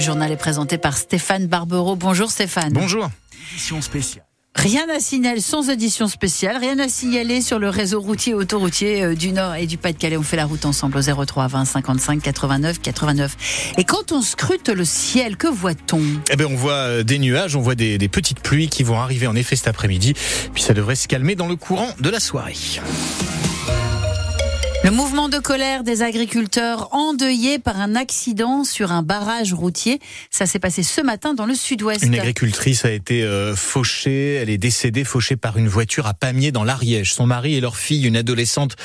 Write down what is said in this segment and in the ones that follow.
le journal est présenté par Stéphane Barbero. Bonjour Stéphane. Bonjour. Édition spéciale. Rien à signaler, sans édition spéciale, rien à signaler sur le réseau routier autoroutier euh, du Nord et du Pas-de-Calais. On fait la route ensemble au 03 20 55 89 89. Et quand on scrute le ciel, que voit-on? Eh bien, on voit euh, des nuages, on voit des, des petites pluies qui vont arriver en effet cet après-midi. Puis ça devrait se calmer dans le courant de la soirée. Le mouvement de colère des agriculteurs endeuillés par un accident sur un barrage routier, ça s'est passé ce matin dans le sud-ouest. Une agricultrice a été euh, fauchée, elle est décédée fauchée par une voiture à Pamiers dans l'Ariège. Son mari et leur fille, une adolescente,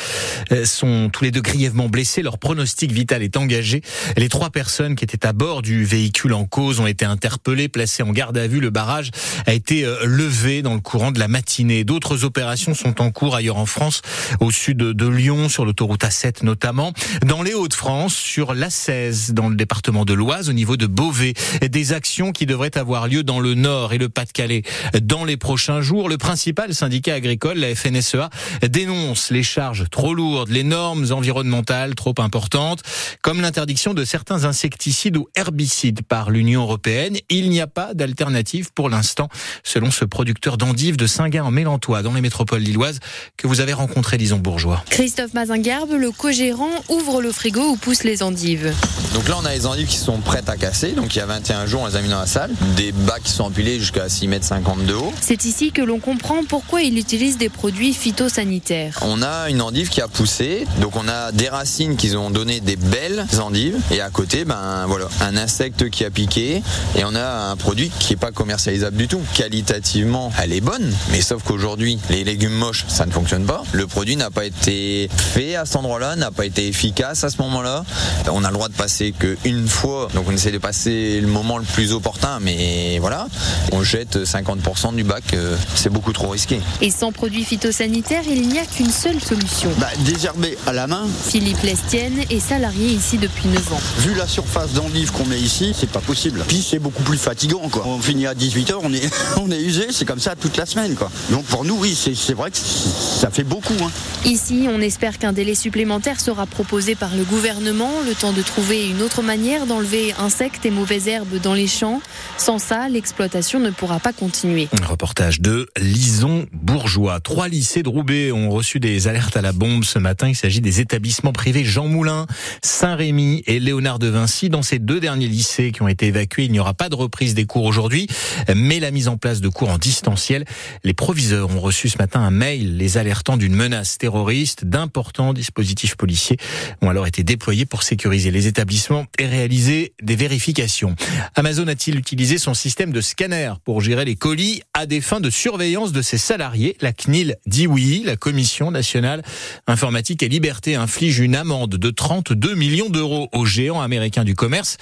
euh, sont tous les deux grièvement blessés. Leur pronostic vital est engagé. Les trois personnes qui étaient à bord du véhicule en cause ont été interpellées, placées en garde à vue. Le barrage a été euh, levé dans le courant de la matinée. D'autres opérations sont en cours ailleurs en France, au sud de Lyon, sur l'autoroute route A7 notamment, dans les Hauts-de-France, sur l'A16, dans le département de l'Oise, au niveau de Beauvais. Des actions qui devraient avoir lieu dans le Nord et le Pas-de-Calais dans les prochains jours. Le principal syndicat agricole, la FNSEA, dénonce les charges trop lourdes, les normes environnementales trop importantes, comme l'interdiction de certains insecticides ou herbicides par l'Union européenne. Il n'y a pas d'alternative pour l'instant, selon ce producteur d'endives de Saint-Gain en Mélantois, dans les métropoles lilloises, que vous avez rencontré, disons, bourgeois. Christophe Mazinga le co-gérant ouvre le frigo où poussent les endives. Donc là, on a les endives qui sont prêtes à casser. Donc il y a 21 jours, on les a mis dans la salle. Des bacs qui sont empilés jusqu'à 6 mètres 50 de haut. C'est ici que l'on comprend pourquoi il utilise des produits phytosanitaires. On a une endive qui a poussé. Donc on a des racines qui ont donné des belles endives. Et à côté, ben voilà, un insecte qui a piqué. Et on a un produit qui n'est pas commercialisable du tout. Qualitativement, elle est bonne. Mais sauf qu'aujourd'hui, les légumes moches, ça ne fonctionne pas. Le produit n'a pas été fait à cet endroit-là n'a pas été efficace à ce moment-là. On a le droit de passer qu'une fois, donc on essaie de passer le moment le plus opportun, mais voilà, on jette 50% du bac, euh, c'est beaucoup trop risqué. Et sans produits phytosanitaires, il n'y a qu'une seule solution. Bah, désherber à la main. Philippe Lestienne est salarié ici depuis 9 ans. Vu la surface d'endive qu'on met ici, c'est pas possible. Puis c'est beaucoup plus fatigant, quoi. On finit à 18h, on est, on est usé, c'est comme ça toute la semaine, quoi. Donc pour nous, oui, c'est vrai que ça fait beaucoup. Hein. Ici, on espère qu'un délai supplémentaire sera proposé par le gouvernement, le temps de trouver une autre manière d'enlever insectes et mauvaises herbes dans les champs. Sans ça, l'exploitation ne pourra pas continuer. Un reportage de Lison Bourgeois. Trois lycées de Roubaix ont reçu des alertes à la bombe ce matin. Il s'agit des établissements privés Jean Moulin, Saint-Rémy et Léonard de Vinci. Dans ces deux derniers lycées qui ont été évacués, il n'y aura pas de reprise des cours aujourd'hui, mais la mise en place de cours en distanciel. Les proviseurs ont reçu ce matin un mail les alertant d'une menace terroriste. D'importants dispositifs policiers ont alors été déployés pour sécuriser les établissements et réaliser des vérifications. Amazon a-t-il utilisé son système de scanner pour gérer les colis à des fins de surveillance de ses salariés? La CNIL dit oui. La Commission nationale informatique et liberté inflige une amende de 32 millions d'euros au géant américain du commerce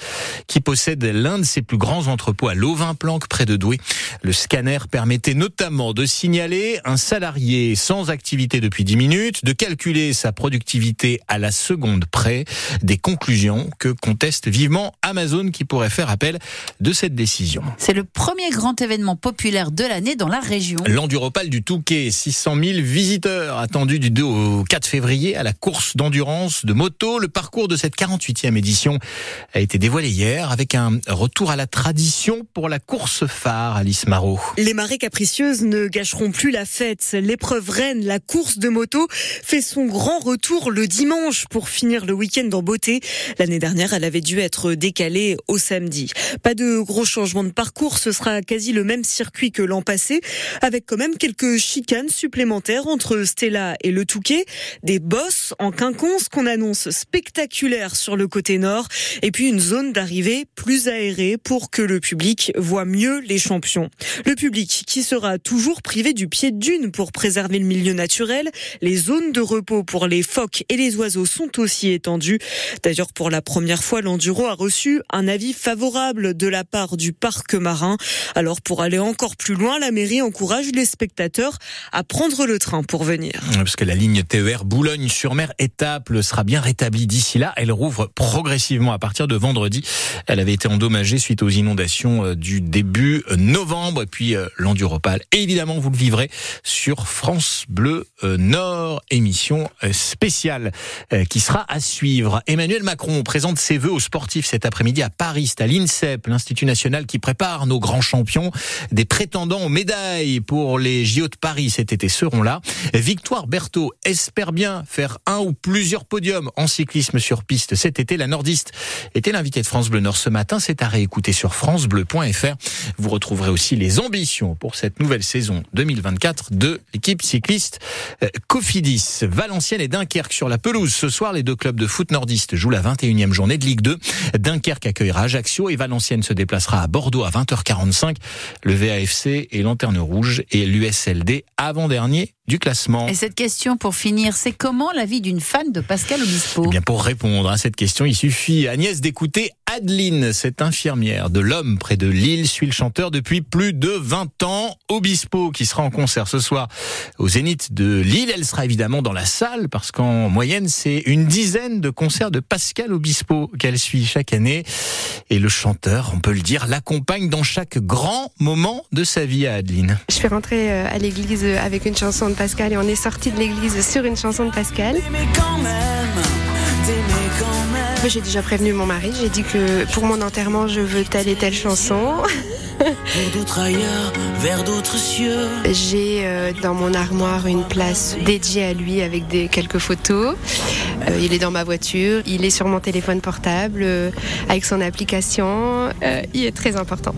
qui possède l'un de ses plus grands entrepôts à Lovin-Planck près de Douai. Le scanner permettait notamment de signaler un salarié sans activité depuis 10 minutes, de calculer sa productivité à la seconde près, des conclusions que conteste vivement Amazon qui pourrait faire appel de cette décision. C'est le premier grand événement populaire de l'année dans la région. L'enduropal du Touquet, 600 000 visiteurs attendus du 2 au 4 février à la course d'endurance de moto. Le parcours de cette 48e édition a été dévoilé hier avec un retour à la tradition pour la course phare, Alice Marot. Les marées capricieuses ne gâcheront plus la fête. L'épreuve reine, la course de moto, fait son grand retour le dimanche pour finir le week-end en beauté. L'année dernière, elle avait dû être décalée au samedi. Pas de gros changements de parcours, ce sera quasi le même circuit que l'an passé, avec quand même quelques chicanes supplémentaires entre Stella et le Touquet, des bosses en quinconce qu'on annonce spectaculaires sur le côté nord, et puis une zone d'arrivée plus aérée pour que le public voit mieux les champions. Le public qui sera toujours privé du pied de dune pour préserver le milieu naturel, les zones de repos pour les phoques et les oiseaux sont aussi étendues. D'ailleurs, pour la première fois, l'enduro a reçu un avis favorable de la part du parc marin. Alors, pour aller encore plus loin, la mairie encourage les spectateurs à prendre le train pour venir. Parce que la ligne TER Boulogne-sur-Mer étape sera bien rétablie d'ici là. Elle rouvre progressivement à partir de vendredi. Elle avait été endommagée suite aux inondations euh, du début euh, novembre. Et puis euh, l'enduropal, évidemment, vous le vivrez sur France Bleu Nord. Nord, émission euh, spéciale euh, qui sera à suivre. Emmanuel Macron présente ses vœux aux sportifs cet après-midi à Paris, c'est à l'INSEP, l'Institut national qui prépare nos grands champions. Des prétendants aux médailles pour les JO de Paris cet été seront là. Victoire Berthaud espère bien faire un ou plusieurs podiums en cyclisme sur piste cet été. La nordiste était l'invitée de France Bleu Nord ce matin. C'est à réécouter sur francebleu.fr. Vous retrouverez aussi les ambitions pour cette nouvelle saison 2024 de l'équipe cycliste euh, Cofidis. Valenciennes et Dunkerque sur la pelouse. Ce soir, les deux clubs de foot nordistes jouent la 21e journée de Ligue 2. Dunkerque accueillera Ajaccio et Valenciennes se déplacera à Bordeaux à 20h45. Le VAFC et Lanterne Rouge et l'USLD avant-dernier du classement. Et cette question pour finir, c'est comment la vie d'une fan de Pascal Obispo? Eh bien Pour répondre à cette question, il suffit, Agnès, d'écouter Adeline, cette infirmière de l'homme près de Lille, suit le chanteur depuis plus de 20 ans. Obispo, qui sera en concert ce soir au Zénith de Lille. Elle sera évidemment dans la salle parce qu'en moyenne, c'est une dizaine de concerts de Pascal Obispo qu'elle suit chaque année. Et le chanteur, on peut le dire, l'accompagne dans chaque grand moment de sa vie à Adeline. Je suis rentrée euh, à l'église avec une chanson de Pascal et on est sorti de l'église sur une chanson de Pascal. J'ai déjà prévenu mon mari, j'ai dit que pour mon enterrement, je veux telle et telle chanson. vers d'autres cieux. J'ai euh, dans mon armoire une place dédiée à lui avec des, quelques photos. Euh, il est dans ma voiture, il est sur mon téléphone portable euh, avec son application. il est très important.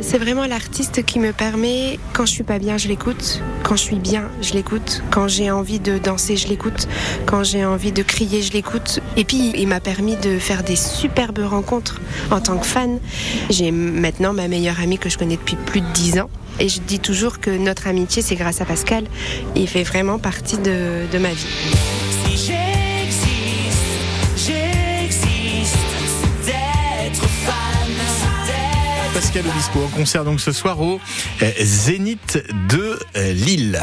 C'est vraiment l'artiste qui me permet, quand je suis pas bien, je l'écoute. Quand je suis bien, je l'écoute. Quand j'ai envie de danser, je l'écoute. Quand j'ai envie de crier, je l'écoute. Et puis, il m'a permis de faire des superbes rencontres en tant que fan. J'ai maintenant ma meilleure amie que je connais depuis plus de dix ans. Et je dis toujours que notre amitié, c'est grâce à Pascal. Il fait vraiment partie de, de ma vie. Pascal en concert donc ce soir au euh, Zénith de euh, Lille.